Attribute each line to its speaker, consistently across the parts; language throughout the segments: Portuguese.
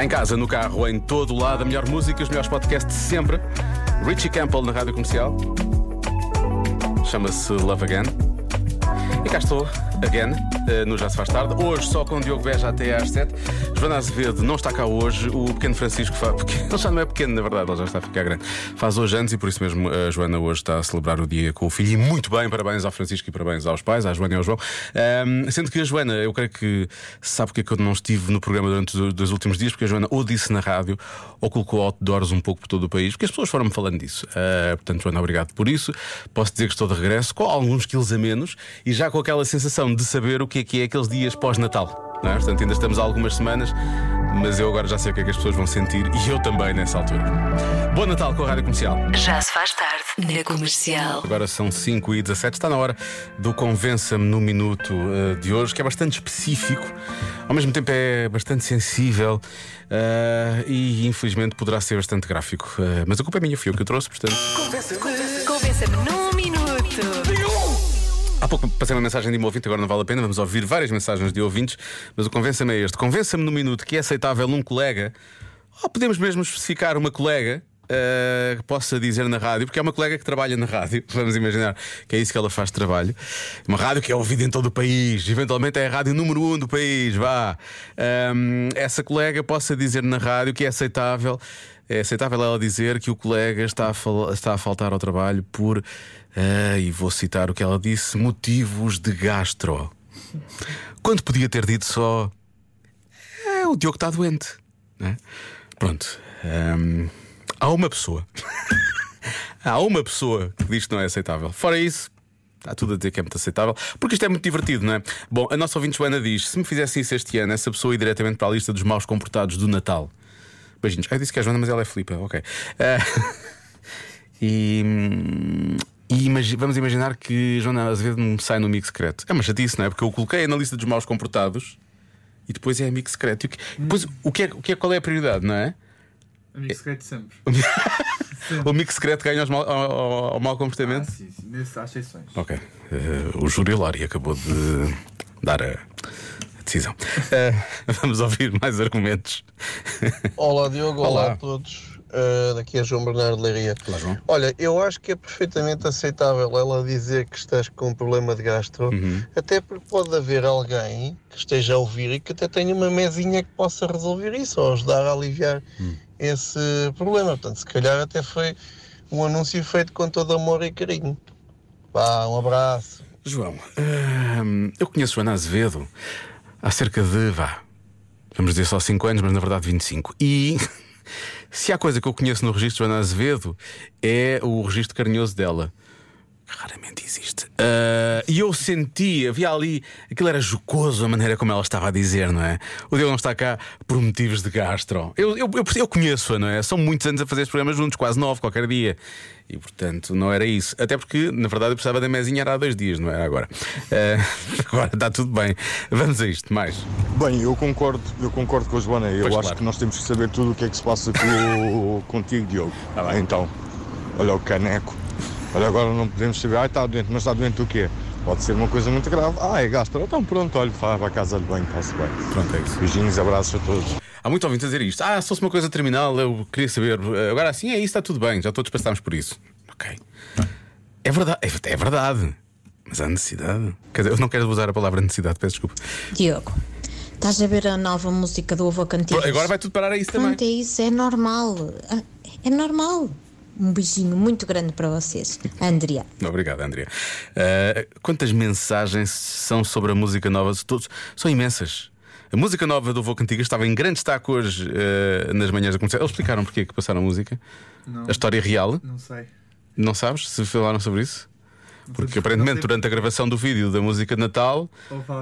Speaker 1: Em casa, no carro, em todo o lado, a melhor música, os melhores podcasts de sempre. Richie Campbell na rádio comercial. Chama-se Love Again. E cá estou, again, no Já Se Faz Tarde. Hoje só com o Diogo Beja até às 7. Joana Azevedo não está cá hoje. O pequeno Francisco faz. Ele já não é pequeno, na verdade, ele já está a ficar grande. Faz hoje anos e por isso mesmo a Joana hoje está a celebrar o dia com o filho. E muito bem, parabéns ao Francisco e parabéns aos pais, à Joana e ao João. Ahm, sendo que a Joana, eu creio que sabe porque é que eu não estive no programa durante os dois últimos dias, porque a Joana ou disse na rádio ou colocou outdoors um pouco por todo o país, porque as pessoas foram-me falando disso. Ah, portanto, Joana, obrigado por isso. Posso dizer que estou de regresso com alguns quilos a menos e já com aquela sensação de saber o que é que é aqueles dias pós-Natal. não é? Portanto, ainda estamos há algumas semanas, mas eu agora já sei o que é que as pessoas vão sentir e eu também nessa altura. Bom Natal com a Rádio Comercial.
Speaker 2: Já se faz tarde na comercial.
Speaker 1: Agora são 5 e 17 está na hora do Convença-me no Minuto eh, de hoje, que é bastante específico, ao mesmo tempo é bastante sensível eh, e infelizmente poderá ser bastante gráfico. Eh, mas a culpa é minha, fui eu que o trouxe, portanto.
Speaker 2: Convença-me num minuto.
Speaker 1: Há pouco passei uma mensagem de um ouvinte, agora não vale a pena, vamos ouvir várias mensagens de ouvintes, mas o convença-me é este. Convença-me no minuto que é aceitável um colega, ou podemos mesmo especificar uma colega. eh, que possa dizer na rádio, porque é uma colega que trabalha na rádio, vamos imaginar que é isso que ela faz de trabalho. Uma rádio que é ouvida em todo o país, eventualmente é a rádio número um do país, vá. Ahm, essa colega possa dizer na rádio que é aceitável é aceitável ela dizer que o colega está a, está a faltar ao trabalho por, ah, e vou citar o que ela disse, motivos de gastro. Quando podia ter dito só. "É, o Diogo está doente. né? Pronto. Ahm, há uma pessoa. há uma pessoa que diz que não é aceitável. Fora isso. Está tudo a dizer que é muito aceitável, porque isto é muito divertido, não é? Bom, a nossa ouvinte Joana diz: se me fizesse isso este ano, essa pessoa ia diretamente para a lista dos maus comportados do Natal. Beijinhos. Ah, eu disse que é a Joana, mas ela é Filipa, ok. Ah, e. e imagi- vamos imaginar que Joana Azevedo me sai no amigo secreto. É uma chatice, não é? Porque eu coloquei na lista dos maus comportados e depois é amigo secreto. E o que, depois, o que é, o que é, qual é a prioridade, não é?
Speaker 3: Amigo secreto sempre.
Speaker 1: O amigo secreto ganha mal- ao, ao- ao mau
Speaker 3: Ah,
Speaker 1: comportamento?
Speaker 3: sim, sim. Nesse há exceções.
Speaker 1: Ok. Eh, o júri Lori acabou de dar a decisão. Eh, vamos ouvir mais argumentos.
Speaker 4: Olá Diogo, olá,
Speaker 1: Olá.
Speaker 4: a todos. Uh, daqui é João Bernardo Leiria.
Speaker 1: Olá, João.
Speaker 4: Olha, eu acho que é perfeitamente aceitável ela dizer que estás com um problema de gastro,
Speaker 1: Uhum.
Speaker 4: até porque pode haver alguém que esteja a ouvir e que até tenha uma mesinha que possa resolver isso ou ajudar a aliviar
Speaker 1: Hum.
Speaker 4: esse problema. Portanto, se calhar até foi um anúncio feito com todo amor e carinho. Vá, um abraço.
Speaker 1: João, hum, eu conheço Joana Azevedo há cerca de, vá, vamos dizer só 5 anos, mas na verdade 25. E se há coisa que eu conheço no registro de Joana Azevedo é o registro carinhoso dela. Raramente existe. Ah, e eu senti, havia ali, aquilo era jocoso a maneira como ela estava a dizer, não é? O Diogo não está cá por motivos de gastro. Eu, eu, eu, eu conheço-a, não é? São muitos anos a fazer este programa juntos, quase nove, qualquer dia. E portanto não era isso. Até porque, na verdade, eu precisava da mesinha era há dois dias, não era agora. Ah, agora está tudo bem. Vamos a isto, mais.
Speaker 5: Bem, eu concordo, eu concordo com a Joana. Eu
Speaker 1: Pois,
Speaker 5: acho
Speaker 1: claro.
Speaker 5: que nós temos que saber tudo o que é que se passa com, contigo, Diogo.
Speaker 1: Bem.
Speaker 5: Então, olha o caneco. Olha, agora não podemos saber, ah, está doente, mas está doente o quê? Pode ser uma coisa muito grave. Ah, é gastro. Então pronto, olha, vá para a casa de banho, está-se bem.
Speaker 1: Pronto, é isso.
Speaker 5: Beijinhos, abraços a todos.
Speaker 1: Há muito ouvintes a dizer isto. Ah, se fosse uma coisa terminal, eu queria saber. Agora assim é isso, está tudo bem, já todos passámos por isso. Ok. É verdade, é, é verdade. Mas há necessidade. Quer dizer, eu não quero usar a palavra necessidade, peço desculpa.
Speaker 6: Diogo, estás a ver a nova música do Cantigas?
Speaker 1: Agora vai tudo parar a isso também.
Speaker 6: Pronto, é isso, é normal. Ah, É normal. Um beijinho muito grande para vocês. Andrea.
Speaker 1: Obrigado, Andrea. Ah, quantas mensagens são sobre a música nova? Todos, são imensas. A música nova do Voo Cantigas estava em grande destaque hoje ah, nas manhãs da comercial. Eles explicaram porque é que passaram a música?
Speaker 3: Não.
Speaker 1: A história real?
Speaker 3: Não sei.
Speaker 1: Não sabes se falaram sobre isso? Porque aparentemente durante a gravação do vídeo da música de Natal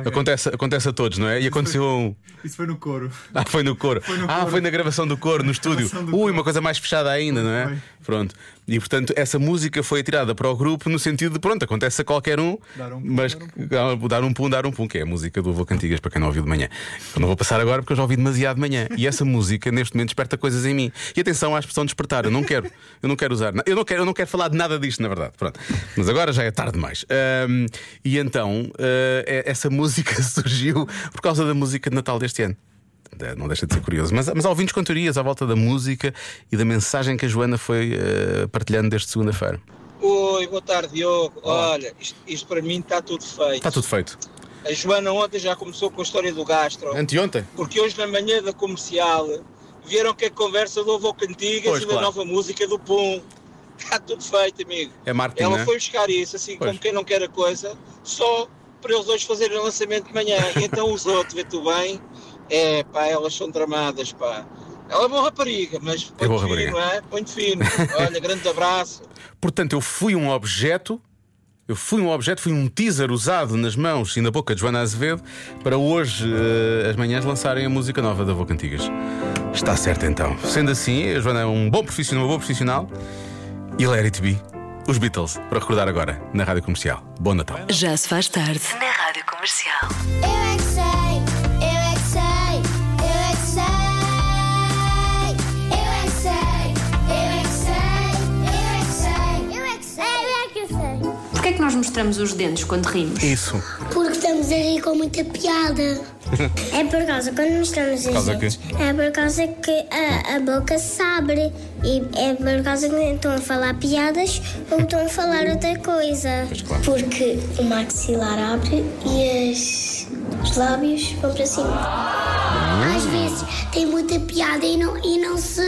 Speaker 1: acontece, acontece a todos, não é? E aconteceu um.
Speaker 3: Isso foi no coro.
Speaker 1: Ah, foi no coro.
Speaker 3: Foi no
Speaker 1: ah,
Speaker 3: coro.
Speaker 1: foi na gravação do coro, no estúdio. Ui,
Speaker 3: coro.
Speaker 1: uma coisa mais fechada ainda, não é?
Speaker 3: Foi.
Speaker 1: Pronto. E portanto, essa música foi tirada para o grupo no sentido de, pronto, acontece a qualquer um,
Speaker 3: Dar um pum,
Speaker 1: mas
Speaker 3: dar um
Speaker 1: que- ah, dar um pum, dar um pum, que é a música do Avô Cantigas, para quem não ouviu de manhã. Eu não vou passar agora porque eu já ouvi demasiado de manhã. E essa música, neste momento, desperta coisas em mim. E atenção à expressão despertar, eu não quero, eu não quero usar, eu não quero, eu não quero falar de nada disto, na verdade. Pronto. Mas agora já é tarde demais. Ahm, e então, é- essa música surgiu por causa da música de Natal deste ano. Eh, Não deixa de ser curioso. Mas, mas há ouvintes com teorias à volta da música e da mensagem que a Joana foi eh, partilhando desde segunda-feira.
Speaker 7: Oi, boa tarde, Diogo. Olha, isto, isto para mim está tudo feito.
Speaker 1: Está tudo feito.
Speaker 7: A Joana ontem já começou com a história do gastro,
Speaker 1: Anteontem?
Speaker 7: porque hoje na manhã da comercial vieram que a conversa do Avô Cantigas
Speaker 1: Pois,
Speaker 7: e da
Speaker 1: claro.
Speaker 7: nova música do Pum. Está tudo feito, amigo.
Speaker 1: É marketing,
Speaker 7: Ela
Speaker 1: né?
Speaker 7: foi buscar isso, assim
Speaker 1: Pois.
Speaker 7: como quem não quer a coisa, só para eles hoje fazerem o lançamento de manhã. Então os outros, vê tu bem, é pá, elas são tramadas, pá. Ela é boa rapariga, mas
Speaker 1: É boa
Speaker 7: põe
Speaker 1: rapariga.
Speaker 7: fino, é? Põe fino. Olha, grande abraço.
Speaker 1: Portanto, eu fui um objeto. Eu fui um objeto, fui um teaser usado nas mãos e na boca de Joana Azevedo para hoje, eh, as manhãs, lançarem a música nova da Boca Antigas. Está certo então. Sendo assim, a Joana é um bom profissional, uma boa profissional. E Let It Be, os Beatles, para recordar agora, na rádio comercial. Bom Natal.
Speaker 2: Já se faz tarde na Rádio Comercial.
Speaker 8: Que nós mostramos os dentes quando rimos?
Speaker 1: Isso.
Speaker 9: Porque estamos a rir com muita piada. É por causa, quando mostramos os
Speaker 1: causa
Speaker 9: dentes, é por causa que a, a boca se abre. E é por causa que estão a falar piadas ou estão a falar outra coisa. Porque o maxilar abre e as, os lábios vão para cima. Às vezes tem muita piada e não, e não, se,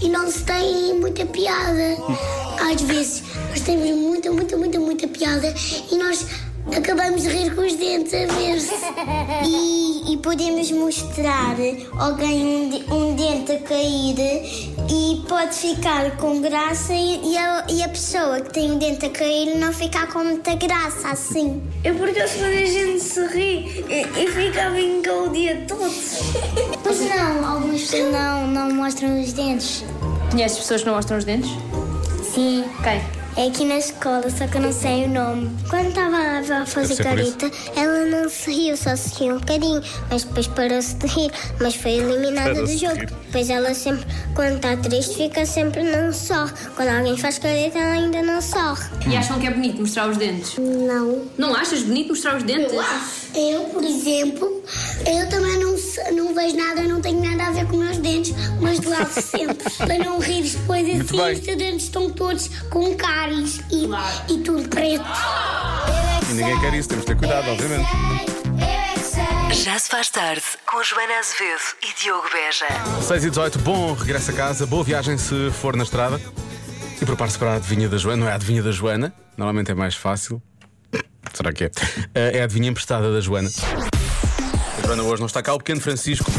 Speaker 9: e não se tem muita piada. Às vezes nós temos muita, muita, muita, muita piada e nós acabamos de rir com os dentes a ver-se. E, e podemos mostrar alguém um, de- um dente a cair e pode ficar com graça e, e a, e a pessoa que tem o dente a cair não ficar com muita graça assim. É porque quando a gente se ri e, e fica a brincar o dia todo. Pois não, algumas pessoas não, não mostram os dentes.
Speaker 8: Conheces pessoas que não mostram os dentes?
Speaker 9: Sim.
Speaker 8: Quem?
Speaker 9: É aqui na escola, só que eu não sei o nome. Quando estava a fazer careta, ela não se riu, só se riu um bocadinho, mas depois parou-se de rir, mas foi eliminada do
Speaker 1: de
Speaker 9: jogo. Pois ela sempre, quando está triste, fica sempre não sorre. Quando alguém faz careta, ela ainda não sorre.
Speaker 8: E acham que é bonito mostrar os dentes?
Speaker 9: Não.
Speaker 8: Não achas bonito mostrar os dentes?
Speaker 9: Eu, por exemplo, eu também não, não vejo nada, não tenho nada a ver com meus dentes, mas lavo sempre. para não rir depois assim, os teus dentes estão todos com cáries e, e tudo preto.
Speaker 1: E ninguém quer isso, temos de ter cuidado, obviamente.
Speaker 2: Já se faz tarde com Joana Azevedo e Diogo Beja.
Speaker 1: 6 e 18, bom regresso a casa, boa viagem se for na estrada. E prepare-se para a adivinha da Joana, não é a adivinha da Joana, normalmente é mais fácil. Será que é? É a adivinha emprestada da Joana. A Joana hoje não está cá, o pequeno Francisco,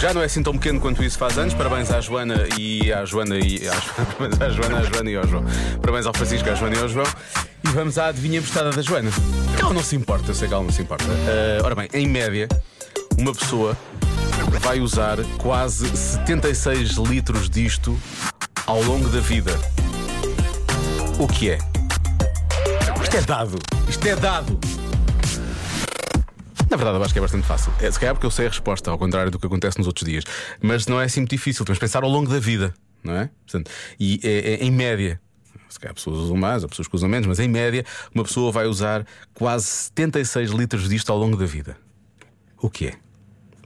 Speaker 1: já não é assim tão pequeno quanto isso faz anos. Parabéns à Joana e à Joana e à à Joana, à Joana e ao João. Parabéns ao Francisco, à Joana e ao João. E vamos à adivinha emprestada da Joana. Ela não se importa, eu sei que ela não se importa. Eh, ora bem, em média, uma pessoa vai usar quase 76 litros disto ao longo da vida. O que é? Isto é dado. Isto é dado. Na verdade, eu acho que é bastante fácil. É, se calhar porque eu sei a resposta, ao contrário do que acontece nos outros dias. Mas não é assim muito difícil. Temos de pensar ao longo da vida, não é? Portanto, e é, é em média. Se calhar pessoas usam mais, ou pessoas que usam menos, mas em média, uma pessoa vai usar quase 76 litros disto ao longo da vida. O que é?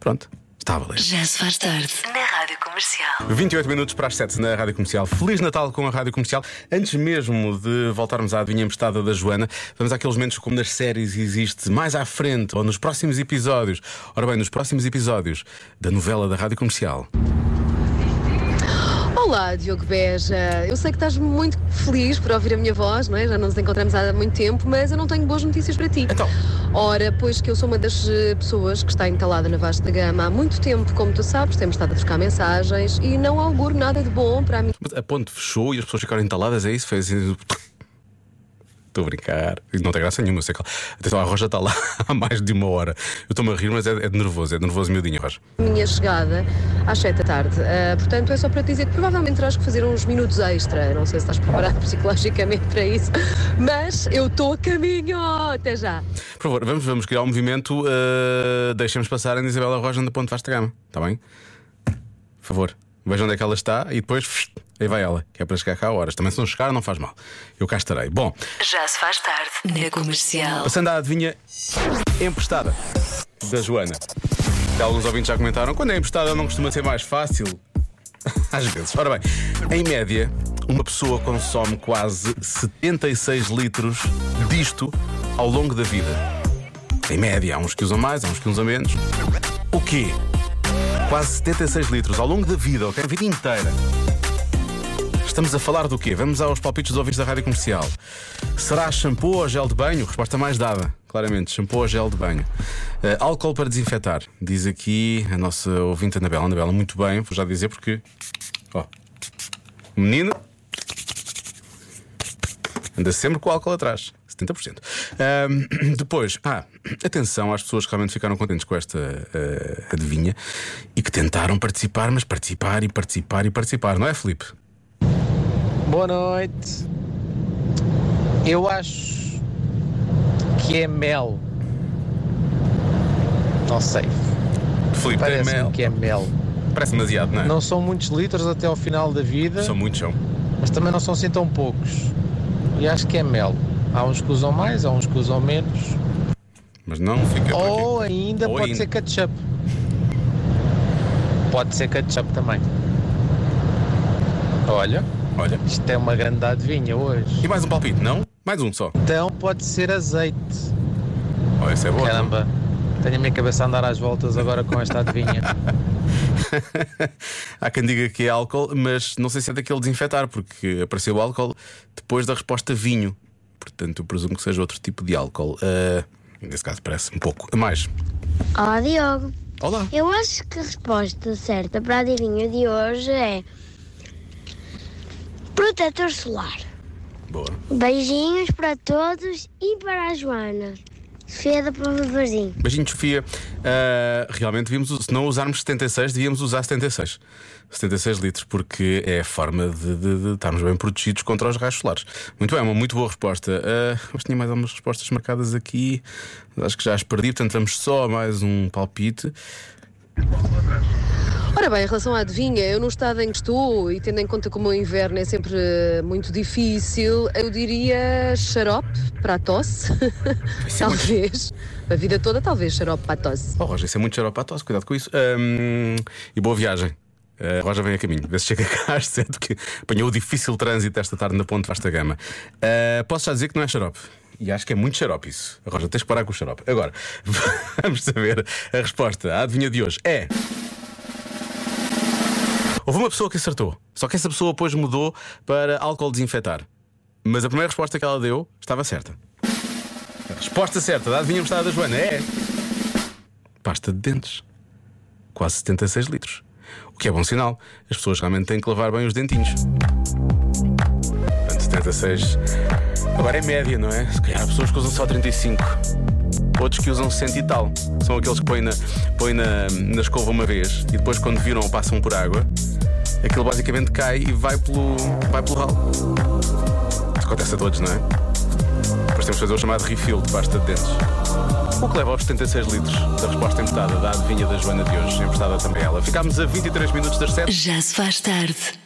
Speaker 1: Pronto, está a valer.
Speaker 2: Já se faz tarde na Rádio Comercial.
Speaker 1: 28 minutos para as 7 na Rádio Comercial. Feliz Natal com a Rádio Comercial. Antes mesmo de voltarmos à adivinha emprestada da Joana, vamos àqueles momentos como nas séries existe mais à frente ou nos próximos episódios. Ora bem, nos próximos episódios da novela da Rádio Comercial.
Speaker 10: Olá, Diogo Beja. Eu sei que estás muito feliz por ouvir a minha voz, não é? Já não nos encontramos há muito tempo, mas eu não tenho boas notícias para ti.
Speaker 1: Então.
Speaker 10: Ora, pois que eu sou uma das eh, pessoas que está entalada na vasta gama há muito tempo, como tu sabes, temos estado a trocar mensagens e não auguro nada de bom para a minha.
Speaker 1: Mas a ponte fechou e as pessoas ficaram entaladas, é isso? Fez. Estou a brincar. Não tem graça nenhuma. eu Sei que... Atenção, a Roja está lá há mais de uma hora. Eu estou-me a rir, mas é, é de nervoso. É de nervoso miudinho, Roja.
Speaker 10: minha chegada às 7 da tarde. Ah, portanto, é só para te dizer que provavelmente terás que fazer uns minutos extra. Não sei se estás preparado psicologicamente para isso, mas eu estou a caminho. Até já.
Speaker 1: Por favor, vamos, vamos criar um movimento. Uh, Deixemos passar a Isabela Roja da Ponte Vasta Gama. Está bem? Por favor, vejam onde é que ela está e depois. Aí vai ela, que é para chegar cá a horas. Também se não chegar, não faz mal. Eu cá estarei. Bom,
Speaker 2: Já se faz tarde na Comercial.
Speaker 1: passando à adivinha emprestada da Joana. Alguns ouvintes já comentaram: quando é emprestada não costuma ser mais fácil. Às vezes. Ora bem, em média, uma pessoa consome quase 76 litros disto ao longo da vida. Em média, há uns que usam mais, há uns que usam menos. O quê? Quase 76 litros ao longo da vida, ok? A vida inteira. Estamos a falar do quê? Vamos aos palpites dos ouvintes da rádio comercial. Será shampoo ou gel de banho? Resposta mais dada, claramente: shampoo ou gel de banho. Uh, álcool para desinfetar, diz aqui a nossa ouvinte Anabela. Anabela, muito bem, vou já dizer porque. Ó, o menino anda sempre com o álcool atrás. 70%. Ahm, depois, ah, atenção às pessoas que realmente ficaram contentes com esta uh, adivinha e que tentaram participar, mas participar e participar e participar, não é, Felipe?
Speaker 11: Boa noite. Eu acho que é mel. Não sei.
Speaker 1: Felipe, é
Speaker 11: Parece-me
Speaker 1: mel.
Speaker 11: que é mel.
Speaker 1: Parece demasiado, não é?
Speaker 11: Não são muitos litros até ao final da vida,
Speaker 1: São muitos, são.
Speaker 11: mas também não são assim tão poucos. E acho que é mel. Há uns que usam mais, há uns que usam menos.
Speaker 1: Mas não fica.
Speaker 11: Ou ainda
Speaker 1: Ou
Speaker 11: pode
Speaker 1: ainda.
Speaker 11: ser ketchup. Pode ser ketchup também. Olha,
Speaker 1: Olha.
Speaker 11: isto é uma grande adivinha hoje.
Speaker 1: E mais um palpite, não? Mais um só.
Speaker 11: Então pode ser azeite.
Speaker 1: Oh, esse é bom.
Speaker 11: Caramba, tenho a minha cabeça a andar às voltas agora com esta adivinha.
Speaker 1: Há quem diga que é álcool, mas não sei se é daquele desinfetar, porque apareceu álcool depois da resposta vinho. Portanto, eu presumo que seja outro tipo de álcool. Ah, nesse caso, parece um pouco a mais.
Speaker 9: Olá, Diogo.
Speaker 1: Olá.
Speaker 9: Eu acho que a resposta certa para a adivinha de hoje é protetor solar.
Speaker 1: Boa.
Speaker 9: Beijinhos para todos e para a Joana. Sofia da Prova Varzim.
Speaker 1: Beijinho, Sofia. Ah, realmente devíamos, se não usarmos 76, devíamos usar 76. 76 litros, porque é a forma de, de- de estarmos bem protegidos contra os raios solares. Muito bem, uma muito boa resposta. Ah, mas tinha mais algumas respostas marcadas aqui. Acho que já as perdi, portanto vamos só mais um palpite.
Speaker 10: Ora bem, em relação à adivinha, eu no estado em que estou e tendo em conta como o inverno é sempre eh, muito difícil, eu diria xarope para a tosse. talvez. A vida toda, talvez xarope para a tosse.
Speaker 1: Oh, Roger, isso é muito xarope à tosse, cuidado com isso. Ahm, e boa viagem. A Roja vem a caminho, vê se chega cá às que apanhou o difícil trânsito esta tarde na Ponte Vasta Gama. Ah, posso já dizer que não é xarope. E acho que é muito xarope isso. Roja, tens que parar com o xarope. Agora, vamos saber a resposta. A adivinha de hoje é. Houve uma pessoa que acertou, só que essa pessoa depois mudou para álcool desinfetar. Mas a primeira resposta que ela deu estava certa. A resposta certa da adivinha mostrada da Joana é. Pasta de dentes. Quase 76 litros. O que é bom sinal. As pessoas realmente têm que lavar bem os dentinhos. Portanto, 76. Agora é média, não é? Se calhar há pessoas que usam só 35. Outros que usam 100 e tal. São aqueles que põem na, põem na, na escova uma vez e depois, quando viram passam por água, aquilo basicamente cai e vai pelo, vai pelo ralo. Isso acontece a todos, não é? Depois temos que fazer o chamado refill de pasta de dentes. O que leva aos 76 litros da resposta emprestada da adivinha da Joana de hoje, emprestada também ela. Ficámos a 23 minutos das 7.
Speaker 2: Já se faz tarde.